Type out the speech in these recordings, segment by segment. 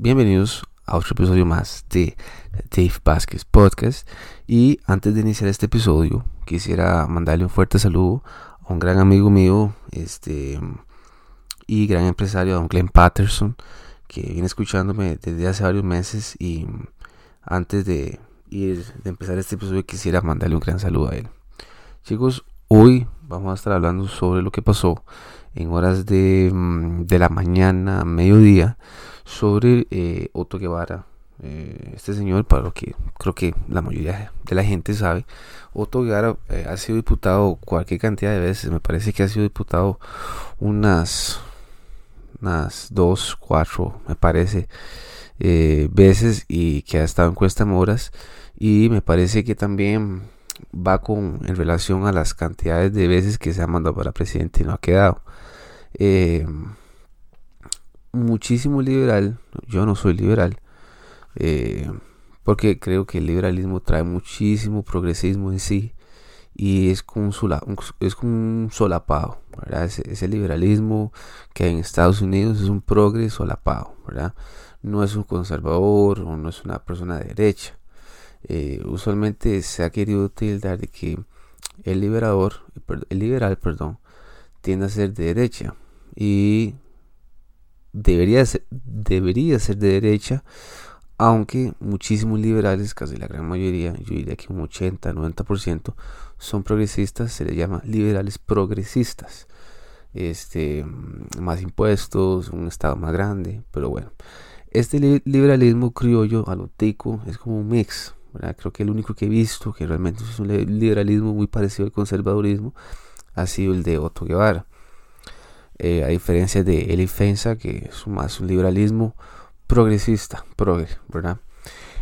bienvenidos a otro episodio más de Dave Vázquez Podcast. Y antes de iniciar este episodio, quisiera mandarle un fuerte saludo a un gran amigo mío este, y gran empresario, don Glenn Patterson, que viene escuchándome desde hace varios meses. Y antes de ir de empezar este episodio, quisiera mandarle un gran saludo a él. Chicos, hoy vamos a estar hablando sobre lo que pasó en horas de, mm, de la mañana, mediodía, sobre eh, Otto Guevara. Eh, este señor, para lo que creo que la mayoría de la gente sabe, Otto Guevara eh, ha sido diputado cualquier cantidad de veces. Me parece que ha sido diputado unas, unas dos, cuatro, me parece, veces y que ha estado en Cuesta Moras. Y me parece que también va con en relación a las cantidades de veces que se ha mandado para presidente y no ha quedado. Eh, muchísimo liberal, yo no soy liberal, eh, porque creo que el liberalismo trae muchísimo progresismo en sí y es como un, es como un solapado, ¿verdad? Ese, liberalismo que hay en Estados Unidos es un progres solapado, ¿verdad? No es un conservador o no es una persona de derecha. Eh, usualmente se ha querido utilizar de que el liberador, el liberal, perdón, tiende a ser de derecha y debería ser, debería ser de derecha, aunque muchísimos liberales, casi la gran mayoría, yo diría que un 80-90% son progresistas, se les llama liberales progresistas. Este, más impuestos, un estado más grande, pero bueno. Este liberalismo criollo alotico es como un mix, Creo que el único que he visto que realmente es un liberalismo muy parecido al conservadurismo ha sido el de Otto Guevara. Eh, a diferencia de Eli Fensa, que es más un liberalismo progresista, progre, ¿verdad?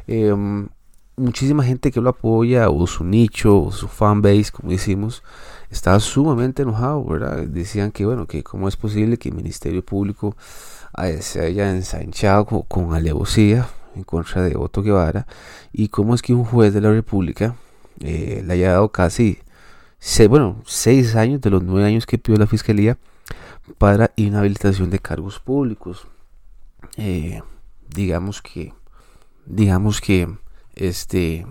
Em, muchísima gente que lo apoya, o su nicho, o su fanbase, como decimos, estaba sumamente enojado, ¿verdad? Decían que, bueno, que cómo es posible que el Ministerio Público eh, se haya ensanchado con, alevosía en contra de Otto Guevara y cómo es que un juez de la República eh, le haya dado casi, bueno, seis años de los nueve años que pidió la Fiscalía para inhabilitación de cargos públicos. Eh, digamos que, digamos que, este,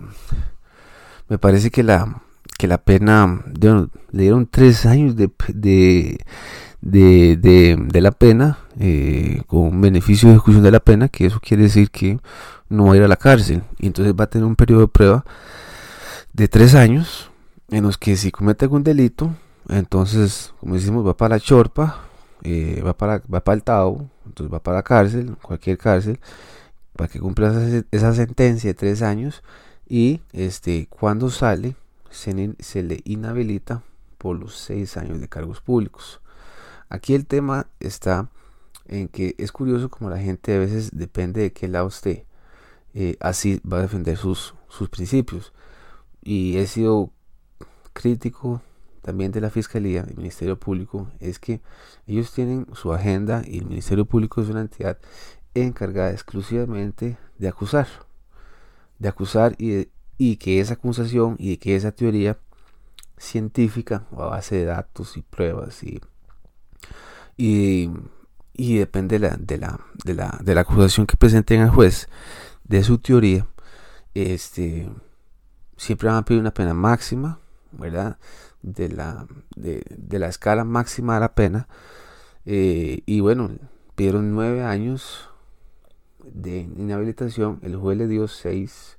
me parece que la, que la pena, le dieron tres años de, de, de, la pena, eh, con beneficio de ejecución de la pena, que eso quiere decir que no va a ir a la cárcel. Y entonces va a tener un periodo de prueba de tres años, en los que si comete algún delito, entonces, como decimos, va para la chorpa, eh, va, para, va para el Tao, entonces va para la cárcel, cualquier cárcel, para que cumpla esa, sentencia de tres años y este, cuando sale se, se le inhabilita por los seis años de cargos públicos. Aquí el tema está en que es curioso como la gente a veces depende de qué lado esté, eh, así va a defender sus, sus principios. Y he sido crítico también de la Fiscalía, del Ministerio Público, es que ellos tienen su agenda y el Ministerio Público es una entidad encargada exclusivamente de acusar, de acusar y, y que esa acusación y que esa teoría científica o a base de datos y pruebas y, y, depende de la, de, la, de, la, de la acusación que presenten al juez de su teoría, este, siempre van a pedir una pena máxima, ¿verdad? de la, de, la escala máxima de la pena. Eh, y bueno, pidieron nueve años de inhabilitación. El juez le dio seis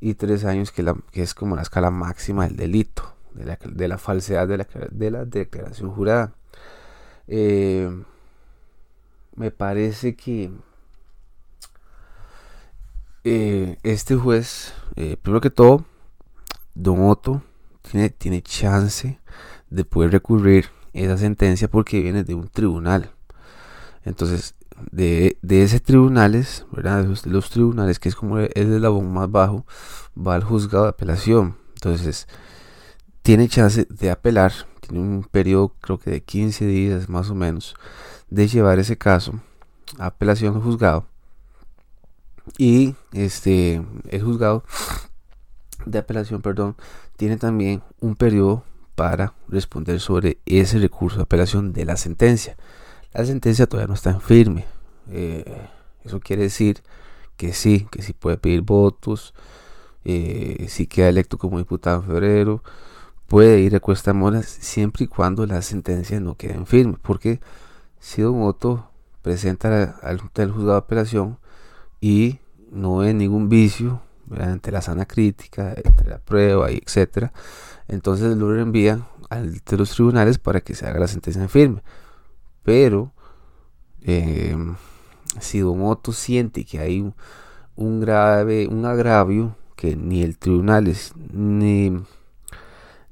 y tres años, que, la, que es como la escala máxima del delito, de la, de la falsedad de la, de la declaración jurada. Eh, me parece que eh, este juez, primero que todo, Don Otto, tiene, chance de poder recurrir esa sentencia porque viene de un tribunal. Entonces, de, de ese tribunales, ¿verdad? De los tribunales, que es como el eslabón más bajo, va al juzgado de apelación. Entonces, tiene chance de apelar, tiene un periodo creo que de 15 días más o menos, de llevar ese caso a apelación al juzgado. Y este, el juzgado de apelación, perdón, tiene también un periodo para responder sobre ese recurso de apelación de la sentencia. La sentencia todavía no está en firme. Eh, Eso quiere decir que sí, que sí puede pedir votos, eh, si queda electo como diputado en febrero, puede ir a Cuesta Moras siempre y cuando las sentencias no queden firmes, porque si Don Otto presenta al juzgado de apelación y no ve ningún vicio ante la sana crítica, entre la prueba, y etcétera, entonces lo reenvía al de los tribunales para que se haga la sentencia en firme. Pero eh, si Don Otto siente que hay un, grave, un agravio que ni el tribunal ni,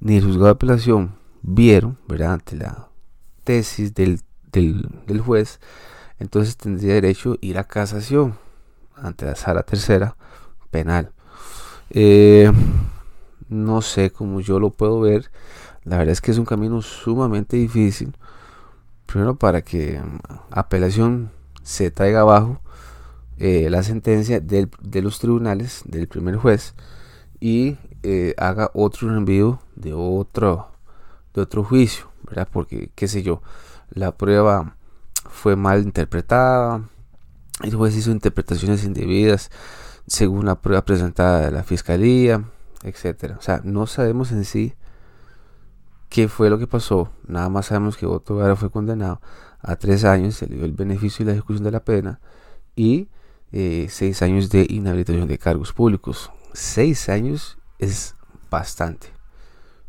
ni el juzgado de apelación vieron. Ante la tesis del, del, juez, entonces tendría derecho a ir a casación ante la sala tercera penal. Eh, no sé cómo yo lo puedo ver. La verdad es que es un camino sumamente difícil. Primero para que apelación se traiga abajo eh, la sentencia de los tribunales del primer juez y eh, haga otro envío de otro de otro juicio, ¿verdad? Porque qué sé yo, la prueba fue mal interpretada, el juez hizo interpretaciones indebidas según la prueba presentada de la fiscalía, etcétera. O sea, no sabemos en sí qué fue lo que pasó, nada más sabemos que Otto Gara fue condenado a tres años, se le dio el beneficio y la ejecución de la pena y eh, seis años de inhabilitación de cargos públicos. Seis años es bastante,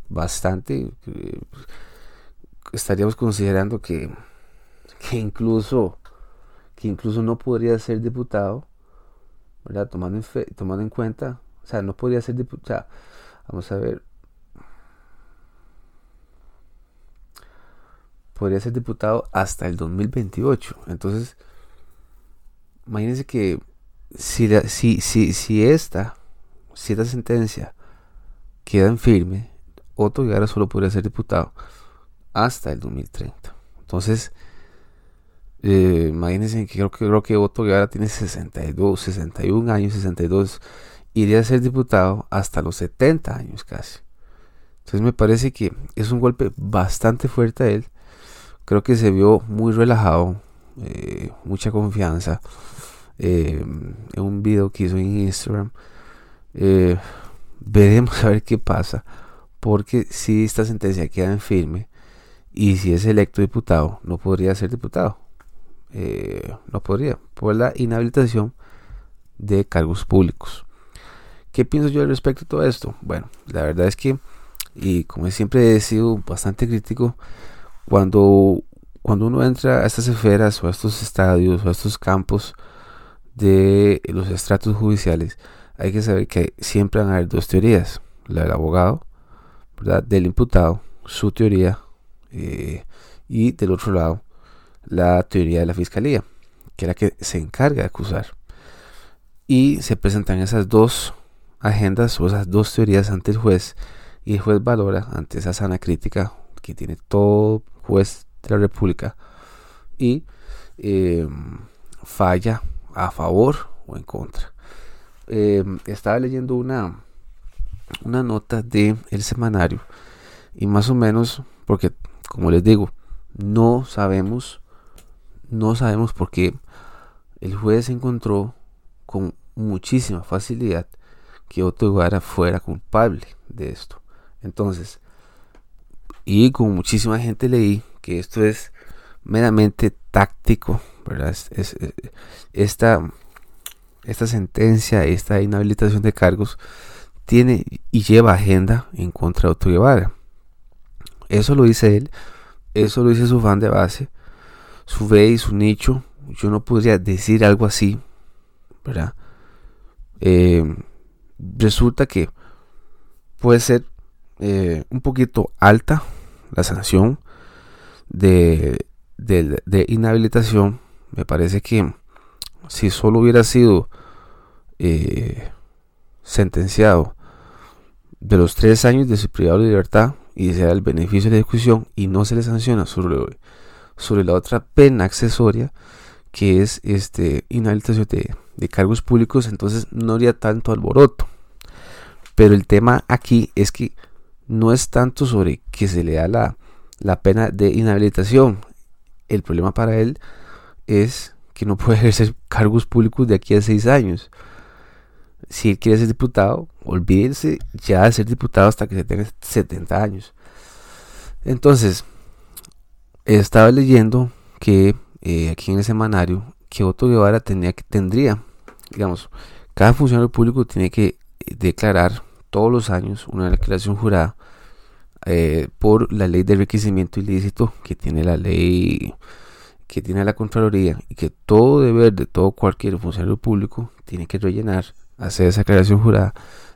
bastante. Eh, estaríamos considerando que, que incluso que incluso no podría ser diputado, ¿verdad? Tomando en, tomando en cuenta, o sea, no podría ser diputado. Vamos a ver, podría ser diputado hasta el 2028. Entonces, imagínense que si, si, si, si, esta, si esta sentencia queda en firme, Otto Guevara solo podría ser diputado hasta el 2030. Entonces, eh, imagínense que creo, que creo que Otto Guevara tiene 62, 61 años, 62, iría a ser diputado hasta los 70 años casi. Entonces me parece que es un golpe bastante fuerte a él creo que se vio muy relajado, eh, mucha confianza. Eh, en un video que hizo en Instagram. Eh, veremos a ver qué pasa. Porque si esta sentencia queda en firme y si es electo diputado, no podría ser diputado. no podría, por la inhabilitación de cargos públicos. ¿Qué pienso yo al respecto de todo esto? Bueno, la verdad es que, y como siempre he sido bastante crítico, cuando, cuando uno entra a estas esferas o a estos estadios o a estos campos de los estratos judiciales, hay que saber que siempre van a haber dos teorías, la del abogado, ¿verdad? del imputado, su teoría, eh, y del otro lado, la teoría de la fiscalía, que es la que se encarga de acusar. Y se presentan esas dos agendas o esas dos teorías ante el juez, y el juez valora ante esa sana crítica que tiene todo juez de la República y em, falla a favor o en contra. Em, estaba leyendo una, una nota de el semanario y más o menos porque como les digo no sabemos no sabemos por qué el juez encontró con muchísima facilidad que Otto Guevara fuera culpable de esto entonces y con muchísima gente leí que esto es meramente táctico, ¿verdad? esta, esta sentencia, esta inhabilitación de cargos tiene y lleva agenda en contra de Otto Guevara. Eso lo dice él, eso lo dice su fan de base, su ve y su nicho. Yo no podría decir algo así, ¿verdad? Eh, resulta que puede ser eh, un poquito alta la sanción de, inhabilitación, me parece que si solo hubiera sido eh, sentenciado de los tres años de su privado de libertad y sea el beneficio de ejecución y no se le sanciona sobre, sobre la otra pena accesoria que es este inhabilitación de, cargos públicos entonces no haría tanto alboroto pero el tema aquí es que no es tanto sobre que se le da la, pena de inhabilitación. El problema para él es que no puede ejercer cargos públicos de aquí a seis años. Si él quiere ser diputado, olvídense ya de ser diputado hasta que se tenga 70 años. Entonces, estaba leyendo que eh, aquí en el semanario que Otto Guevara tenía que, tendría, digamos, cada funcionario público tiene que declarar todos los años una declaración jurada eh, por la ley de enriquecimiento ilícito que tiene la ley que tiene la Contraloría y que todo deber de todo cualquier funcionario público tiene que rellenar, hacer esa declaración jurada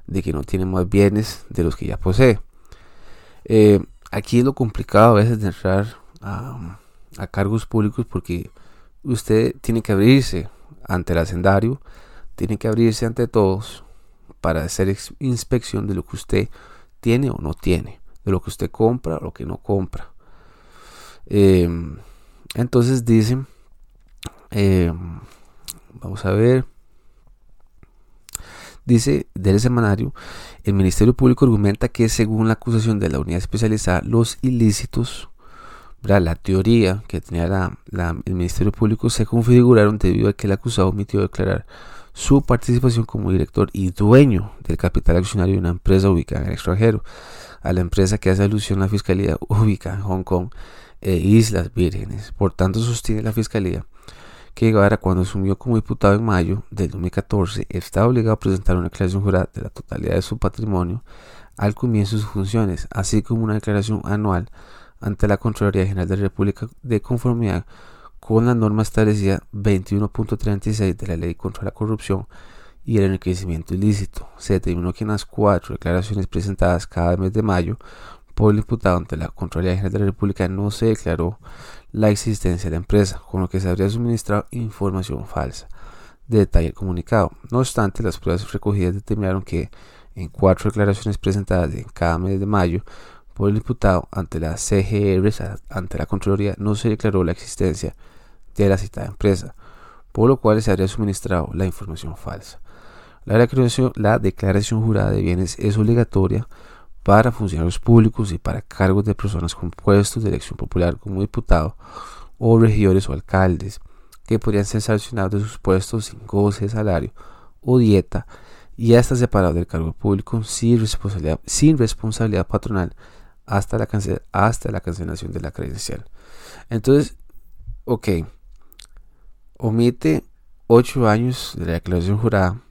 de que no tiene más bienes de los que ya posee. Eh, aquí es lo complicado a veces de entrar a, cargos públicos porque usted tiene que abrirse ante el hacendario, tiene que abrirse ante todos para hacer inspección de lo que usted tiene o no tiene, de lo que usted compra o lo que no compra. Em, entonces dicen, em, vamos a ver, dice del semanario, el Ministerio Público argumenta que según la acusación de la unidad especializada, los ilícitos la teoría que tenía el Ministerio Público se configuraron debido a que el acusado omitió declarar su participación como director y dueño del capital accionario de una empresa ubicada en el extranjero, a la empresa que hace alusión a la Fiscalía ubicada en Hong Kong e Islas Vírgenes. Por tanto, sostiene la Fiscalía que Guevara, cuando asumió como diputado en mayo del 2014, estaba obligado a presentar una declaración jurada de la totalidad de su patrimonio al comienzo de sus funciones, así como una declaración anual ante la Contraloría General de la República de conformidad con la norma establecida 21.36 de la Ley contra la Corrupción y el enriquecimiento ilícito. Se determinó que en las cuatro declaraciones presentadas cada mes de mayo por el imputado ante la Contraloría General de la República no se declaró la existencia de la empresa, con lo que se habría suministrado información falsa de detalle comunicado. No obstante, las pruebas recogidas determinaron que en cuatro declaraciones presentadas en cada mes de mayo por el diputado ante la CGR, ante la Contraloría, no se declaró la existencia de la citada empresa, por lo cual se habría suministrado la información falsa. La declaración jurada de bienes es obligatoria para funcionarios públicos y para cargos de personas con puestos de elección popular como diputado o regidores o alcaldes que podrían ser sancionados de sus puestos sin goce de salario o dieta y hasta separados del cargo público sin responsabilidad, patronal hasta la, hasta la cancelación de la credencial. Entonces, ok, omite 8 años de la declaración jurada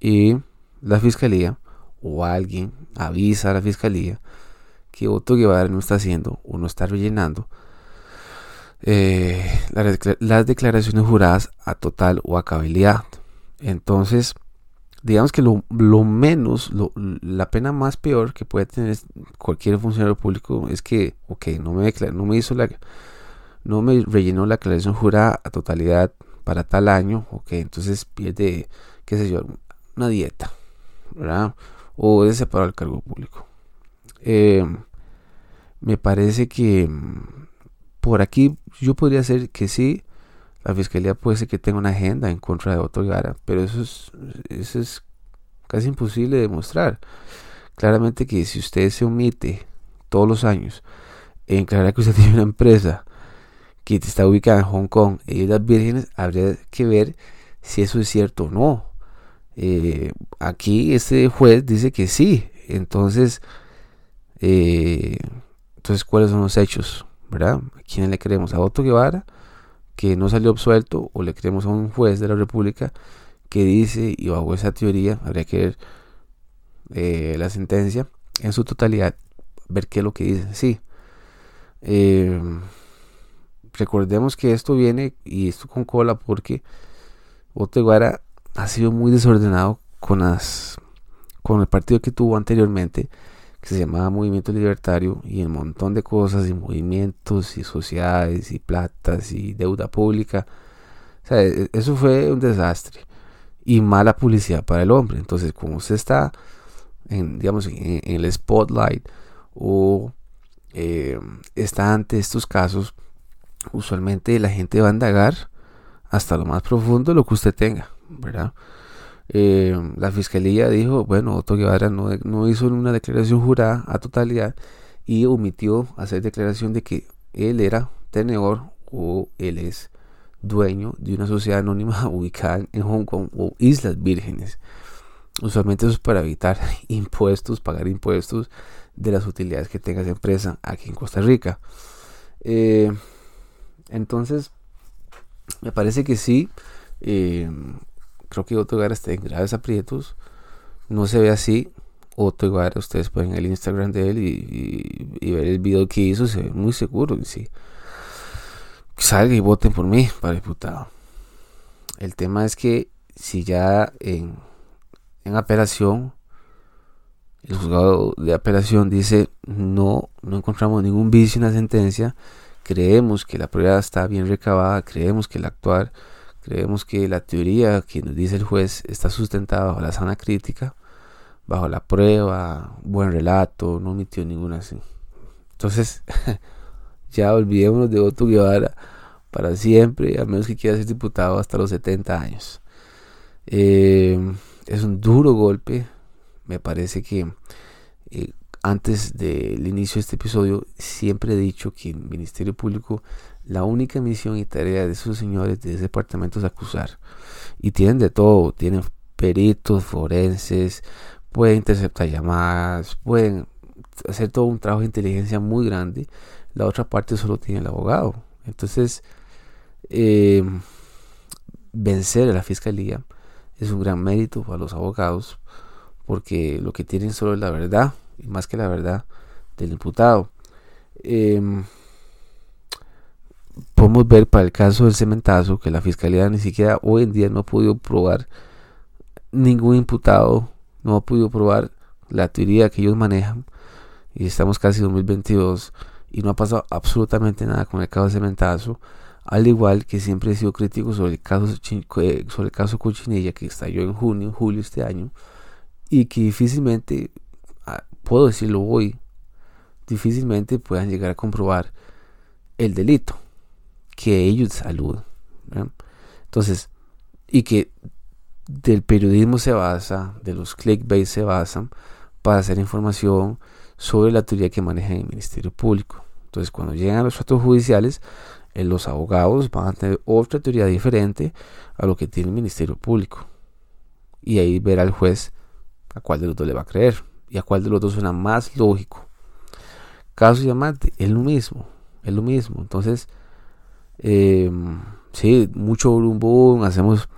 y la fiscalía o alguien avisa a la fiscalía que Otto Guevara no está haciendo o no está rellenando eh, las declaraciones juradas a total o a cabalidad. Entonces, digamos que lo, menos, la pena más peor que puede tener cualquier funcionario público es que, ok, no me, no me hizo la, no me rellenó la declaración jurada a totalidad para tal año, ok, entonces pierde, qué sé yo, una dieta, ¿verdad? O es separado el cargo público. Eh, me parece que mm, por aquí yo podría ser que sí, la fiscalía puede ser que tenga una agenda en contra de Otto Gara, pero eso es, eso es casi imposible de demostrar. Claramente que si usted se omite todos los años en aclarar que usted tiene una empresa que está ubicada en Hong Kong y las vírgenes, habría que ver si eso es cierto o no. Eh, aquí este juez dice que sí. Entonces, eh, entonces ¿cuáles son los hechos? ¿Verdad? ¿A quién le creemos? ¿A Otto Guevara? que no salió absuelto o le creemos a un juez de la República que dice, y bajo esa teoría habría que ver eh, la sentencia en su totalidad, ver qué es lo que dice. Sí, recordemos que esto viene y esto con cola porque Oteguara ha sido muy desordenado con las con el partido que tuvo anteriormente que se llamaba Movimiento Libertario y un montón de cosas y movimientos y sociedades y platas y deuda pública. O sea, e, eso fue un desastre y mala publicidad para el hombre. Entonces, como usted está en, digamos, en, el spotlight o eh, está ante estos casos, usualmente la gente va a indagar hasta lo más profundo lo que usted tenga, ¿verdad? Eh, la fiscalía dijo, bueno, Otto Guevara no, hizo una declaración jurada a totalidad y omitió hacer declaración de que él era tenedor o él es dueño de una sociedad anónima ubicada en Hong Kong o Islas Vírgenes. Usualmente eso es para evitar impuestos, pagar impuestos de las utilidades que tenga esa empresa aquí en Costa Rica. Eh, entonces, me parece que sí. Eh, creo que Otto está en graves aprietos. No se ve así. Otto Gara, ustedes pueden el Instagram de él y, ver el video que hizo. Se ve muy seguro. Y sí. Salga y voten por mí para diputado. El tema es que si ya en, en apelación el juzgado de apelación dice no, no encontramos ningún vicio en la sentencia, creemos que la prueba está bien recabada, creemos que el actuar, creemos que la teoría que nos dice el juez está sustentada bajo la sana crítica, bajo la prueba, buen relato, no omitió ninguna así. Entonces, ya olvidémonos de Otto Guevara para siempre, a menos que quiera ser diputado hasta los 70 años. Eh, es un duro golpe me parece que eh, antes del inicio de este episodio siempre he dicho que el Ministerio Público la única misión y tarea de esos señores de ese departamento es acusar. Y tienen de todo, tienen peritos, forenses, pueden interceptar llamadas, pueden hacer todo un trabajo de inteligencia muy grande. La otra parte solo tiene el abogado. Entonces, eh, vencer a la fiscalía es un gran mérito para los abogados porque lo que tienen solo es la verdad, más que la verdad del imputado. Em, podemos ver para el caso del cementazo que la fiscalía ni siquiera hoy en día no ha podido probar ningún imputado, no ha podido probar la teoría que ellos manejan, y estamos casi en 2022 y no ha pasado absolutamente nada con el caso del cementazo al igual que siempre he sido crítico sobre el caso eh, sobre el caso Cochinilla que estalló en junio, julio este año, y que difícilmente, puedo decirlo hoy, difícilmente puedan llegar a comprobar el delito que ellos aludan. Entonces, y que del periodismo se basa, de los clickbait se basan para hacer información sobre la teoría que maneja el Ministerio Público. Entonces, cuando llegan a los actos judiciales, eh, los abogados van a tener otra teoría diferente a lo que tiene el Ministerio Público. Y ahí verá el juez a cuál de los dos le va a creer y a cuál de los dos suena más lógico. Caso y amante, es lo mismo, es lo mismo. Entonces, eh, sí, mucho boom, hacemos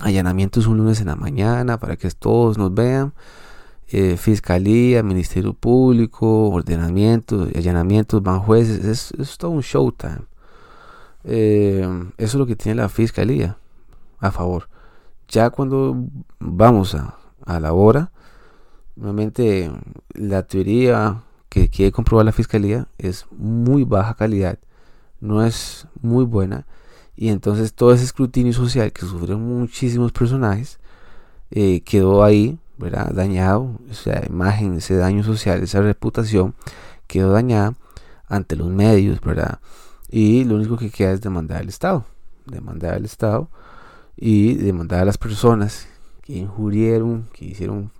allanamientos un lunes en la mañana para que todos nos vean. Eh, fiscalía, Ministerio Público, ordenamientos, allanamientos, van jueces, es, todo un showtime. Eh, eso es lo que tiene la Fiscalía a favor. Ya cuando vamos a, a la hora. Nuevamente, la teoría que quiere comprobar la fiscalía es muy baja calidad, no es muy buena. Y entonces todo ese escrutinio social que sufrieron muchísimos personajes eh, quedó ahí, ¿verdad? Dañado, esa imagen, ese daño social, esa reputación quedó dañada ante los medios, ¿verdad? Y lo único que queda es demandar al Estado, demandar al Estado y demandar a las personas que injurieron, que hicieron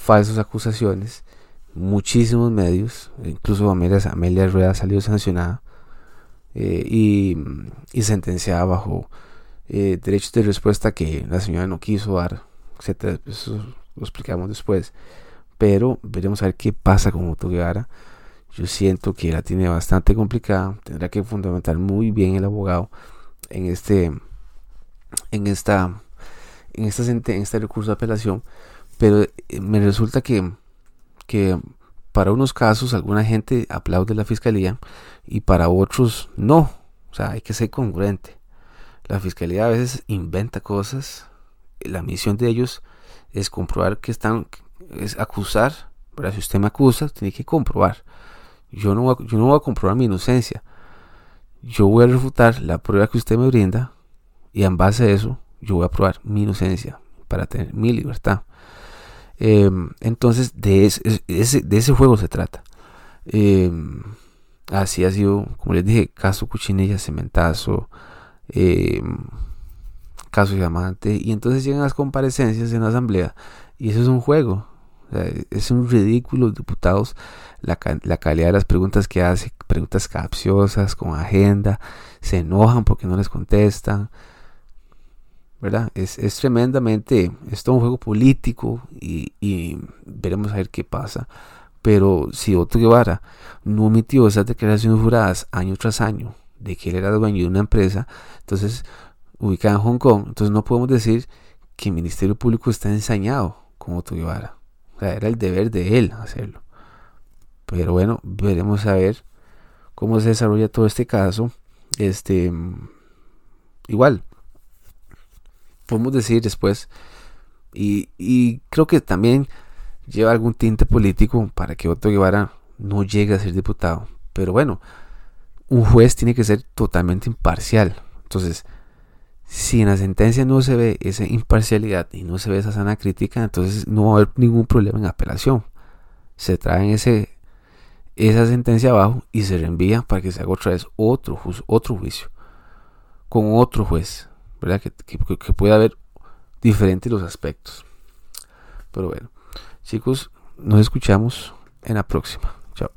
falsas acusaciones, muchísimos medios, incluso Amelia, Amelia Rueda salió sancionada eh, y, sentenciada bajo eh, derechos de respuesta que la señora no quiso dar, etcétera. Eso lo explicamos después. Pero veremos a ver qué pasa con Otto Guevara. Yo siento que la tiene bastante complicada. Tendrá que fundamentar muy bien el abogado en este en esta en, esta, en este recurso de apelación, pero eh, me resulta que, que para unos casos alguna gente aplaude la fiscalía y para otros no. O sea, hay que ser congruente. La fiscalía a veces inventa cosas. La misión de ellos es comprobar que están, es acusar. Pero si usted me acusa, tiene que comprobar. Yo no, yo no voy a comprobar mi inocencia. Yo voy a refutar la prueba que usted me brinda y en base a eso yo voy a probar mi inocencia para tener mi libertad. Em, entonces, de ese, de ese juego se trata. Em, así ha sido, como les dije, caso Cuchinilla, Cementazo, em, caso Diamante. Y entonces llegan las comparecencias en la asamblea. Y eso es un juego. es un ridículo, diputados, la, la, calidad de las preguntas que hace, preguntas capciosas, con agenda, se enojan porque no les contestan. ¿Verdad? Es, es tremendamente, es todo un juego político y, y, veremos a ver qué pasa. Pero si Otto Guevara no omitió esas declaraciones juradas año tras año de que él era dueño de una empresa, entonces ubicada en Hong Kong, entonces no podemos decir que el Ministerio Público está ensañado con Otto Guevara. O sea, era el deber de él hacerlo. Pero bueno, veremos a ver cómo se desarrolla todo este caso. Este, igual, podemos decir después, y, creo que también lleva algún tinte político para que Otto Guevara no llegue a ser diputado. Pero bueno, un juez tiene que ser totalmente imparcial. Entonces, si en la sentencia no se ve esa imparcialidad y no se ve esa sana crítica, entonces no va a haber ningún problema en apelación. Se traen esa sentencia abajo y se reenvía para que se haga otra vez otro, otro juicio con otro juez, ¿verdad? Que, que, pueda haber diferentes los aspectos. Pero bueno, chicos, nos escuchamos en la próxima. Chao.